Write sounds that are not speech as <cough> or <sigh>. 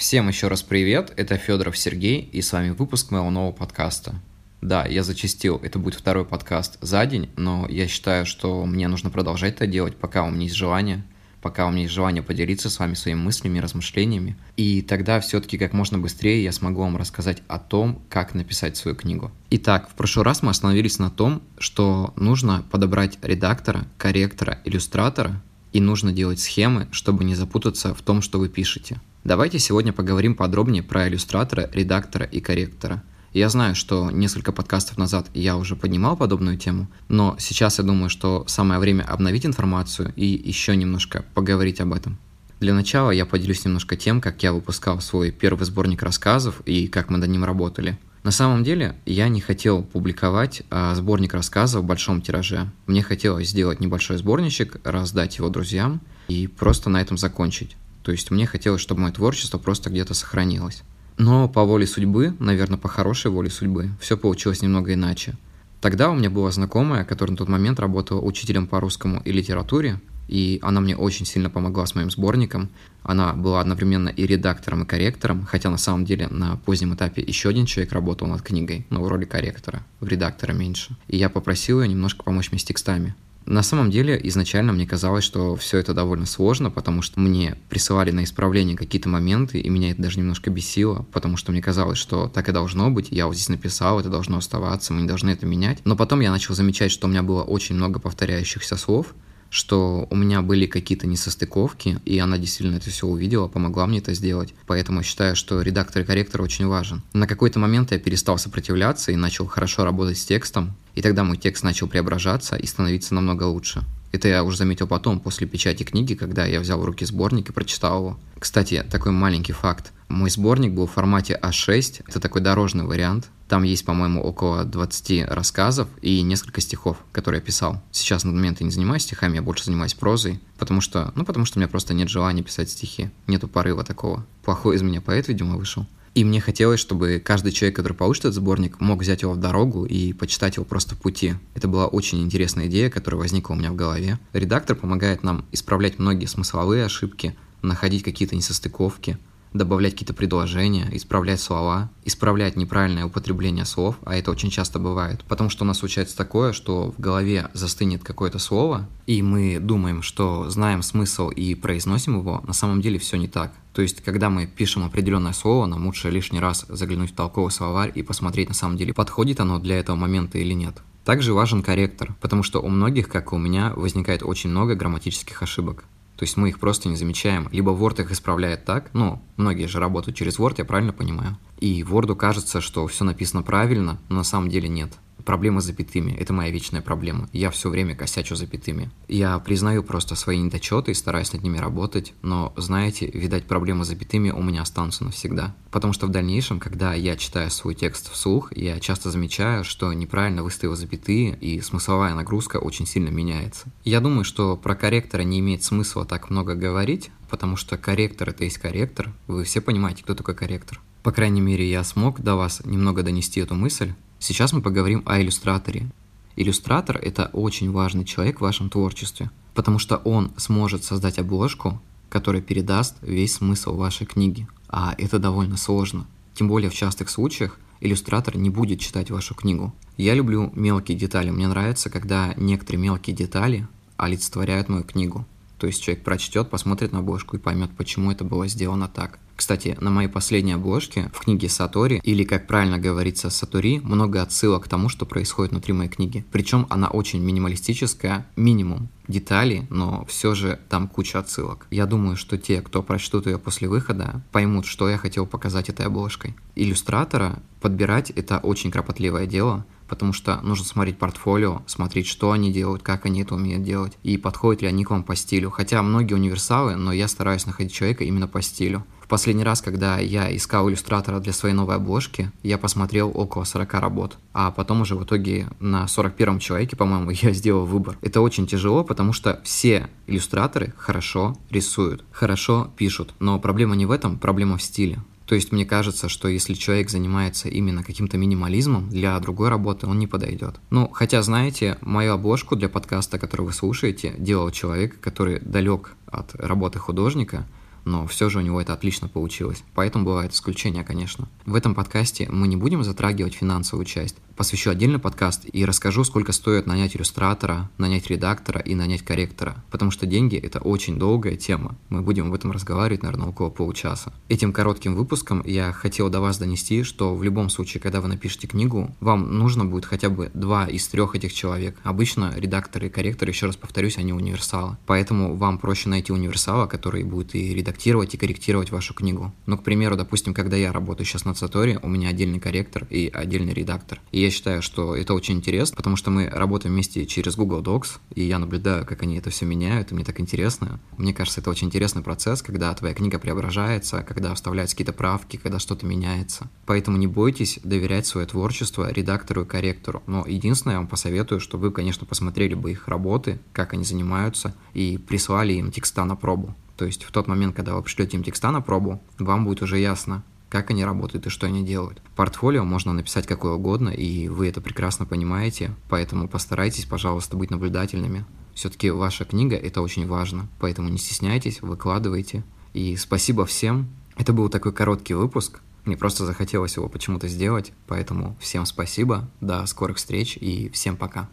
Всем еще раз привет, это Федоров Сергей, и с вами выпуск моего нового подкаста. Да, я зачастил, это будет второй подкаст за день, но я считаю, что мне нужно продолжать это делать, пока у меня есть желание, пока у меня есть желание поделиться с вами своими мыслями, размышлениями. И тогда все-таки как можно быстрее я смогу вам рассказать о том, как написать свою книгу. Итак, в прошлый раз мы остановились на том, что нужно подобрать редактора, корректора, иллюстратора, и нужно делать схемы, чтобы не запутаться в том, что вы пишете. Давайте сегодня поговорим подробнее про иллюстратора, редактора и корректора. Я знаю, что несколько подкастов назад я уже поднимал подобную тему, но сейчас я думаю, что самое время обновить информацию и еще немножко поговорить об этом. Для начала я поделюсь немножко тем, как я выпускал свой первый сборник рассказов и как мы над ним работали. На самом деле, я не хотел публиковать а, сборник рассказов в большом тираже. Мне хотелось сделать небольшой сборничек, раздать его друзьям и просто на этом закончить. То есть мне хотелось, чтобы мое творчество просто где-то сохранилось. Но по воле судьбы, наверное, по хорошей воле судьбы, все получилось немного иначе. Тогда у меня была знакомая, которая на тот момент работала учителем по русскому и литературе, и она мне очень сильно помогла с моим сборником. Она была одновременно и редактором, и корректором, хотя на самом деле на позднем этапе еще один человек работал над книгой, но в роли корректора, в редактора меньше. И я попросил ее немножко помочь мне с текстами. На самом деле, изначально мне казалось, что все это довольно сложно, потому что мне присылали на исправление какие-то моменты, и меня это даже немножко бесило, потому что мне казалось, что так и должно быть, я вот здесь написал, это должно оставаться, мы не должны это менять. Но потом я начал замечать, что у меня было очень много повторяющихся слов, что у меня были какие-то несостыковки, и она действительно это все увидела, помогла мне это сделать. Поэтому считаю, что редактор и корректор очень важен. На какой-то момент я перестал сопротивляться и начал хорошо работать с текстом, и тогда мой текст начал преображаться и становиться намного лучше. Это я уже заметил потом, после печати книги, когда я взял в руки сборник и прочитал его. Кстати, такой маленький факт. Мой сборник был в формате А6, это такой дорожный вариант. Там есть, по-моему, около 20 рассказов и несколько стихов, которые я писал. Сейчас на момент я не занимаюсь стихами, я больше занимаюсь прозой, потому что, ну, потому что у меня просто нет желания писать стихи. Нету порыва такого. Плохой из меня поэт, видимо, вышел. И мне хотелось, чтобы каждый человек, который получит этот сборник, мог взять его в дорогу и почитать его просто в пути. Это была очень интересная идея, которая возникла у меня в голове. Редактор помогает нам исправлять многие смысловые ошибки, находить какие-то несостыковки, добавлять какие-то предложения, исправлять слова, исправлять неправильное употребление слов, а это очень часто бывает. Потому что у нас случается такое, что в голове застынет какое-то слово, и мы думаем, что знаем смысл и произносим его, на самом деле все не так. То есть, когда мы пишем определенное слово, нам лучше лишний раз заглянуть в толковый словарь и посмотреть, на самом деле, подходит оно для этого момента или нет. Также важен корректор, потому что у многих, как и у меня, возникает очень много грамматических ошибок. То есть мы их просто не замечаем. Либо Word их исправляет так, ну, многие же работают через Word, я правильно понимаю. И Word кажется, что все написано правильно, но на самом деле нет. Проблема с запятыми – это моя вечная проблема. Я все время косячу запятыми. Я признаю просто свои недочеты и стараюсь над ними работать, но, знаете, видать, проблемы с запятыми у меня останутся навсегда. Потому что в дальнейшем, когда я читаю свой текст вслух, я часто замечаю, что неправильно выставил запятые, и смысловая нагрузка очень сильно меняется. Я думаю, что про корректора не имеет смысла так много говорить, потому что корректор – это есть корректор. Вы все понимаете, кто такой корректор. По крайней мере, я смог до вас немного донести эту мысль, Сейчас мы поговорим о иллюстраторе. Иллюстратор – это очень важный человек в вашем творчестве, потому что он сможет создать обложку, которая передаст весь смысл вашей книги. А это довольно сложно. Тем более в частых случаях иллюстратор не будет читать вашу книгу. Я люблю мелкие детали. Мне нравится, когда некоторые мелкие детали олицетворяют мою книгу. То есть человек прочтет, посмотрит на обложку и поймет, почему это было сделано так. Кстати, на моей последней обложке в книге Сатори, или как правильно говорится Сатори, много отсылок к тому, что происходит внутри моей книги. Причем она очень минималистическая, минимум деталей, но все же там куча отсылок. Я думаю, что те, кто прочтут ее после выхода, поймут, что я хотел показать этой обложкой. Иллюстратора подбирать это очень кропотливое дело, потому что нужно смотреть портфолио, смотреть, что они делают, как они это умеют делать, и подходят ли они к вам по стилю. Хотя многие универсалы, но я стараюсь находить человека именно по стилю. В последний раз, когда я искал иллюстратора для своей новой обложки, я посмотрел около 40 работ, а потом уже в итоге на 41-м человеке, по-моему, <laughs> я сделал выбор. Это очень тяжело, потому что все иллюстраторы хорошо рисуют, хорошо пишут, но проблема не в этом, проблема в стиле. То есть мне кажется, что если человек занимается именно каким-то минимализмом, для другой работы он не подойдет. Ну, хотя, знаете, мою обложку для подкаста, который вы слушаете, делал человек, который далек от работы художника, но все же у него это отлично получилось. Поэтому бывают исключения, конечно. В этом подкасте мы не будем затрагивать финансовую часть. Посвящу отдельный подкаст и расскажу, сколько стоит нанять иллюстратора, нанять редактора и нанять корректора. Потому что деньги — это очень долгая тема. Мы будем об этом разговаривать, наверное, около получаса. Этим коротким выпуском я хотел до вас донести, что в любом случае, когда вы напишете книгу, вам нужно будет хотя бы два из трех этих человек. Обычно редакторы и корректоры, еще раз повторюсь, они универсалы. Поэтому вам проще найти универсала, который будет и редактировать, и корректировать вашу книгу. Ну, к примеру, допустим, когда я работаю сейчас на Саторе, у меня отдельный корректор и отдельный редактор. И я считаю, что это очень интересно, потому что мы работаем вместе через Google Docs, и я наблюдаю, как они это все меняют, и мне так интересно. Мне кажется, это очень интересный процесс, когда твоя книга преображается, когда вставляются какие-то правки, когда что-то меняется. Поэтому не бойтесь доверять свое творчество редактору и корректору. Но единственное, я вам посоветую, чтобы вы, конечно, посмотрели бы их работы, как они занимаются, и прислали им текста на пробу. То есть в тот момент, когда вы пришлете им текста на пробу, вам будет уже ясно, как они работают и что они делают. Портфолио можно написать какое угодно, и вы это прекрасно понимаете, поэтому постарайтесь, пожалуйста, быть наблюдательными. Все-таки ваша книга – это очень важно, поэтому не стесняйтесь, выкладывайте. И спасибо всем. Это был такой короткий выпуск. Мне просто захотелось его почему-то сделать, поэтому всем спасибо, до скорых встреч и всем пока.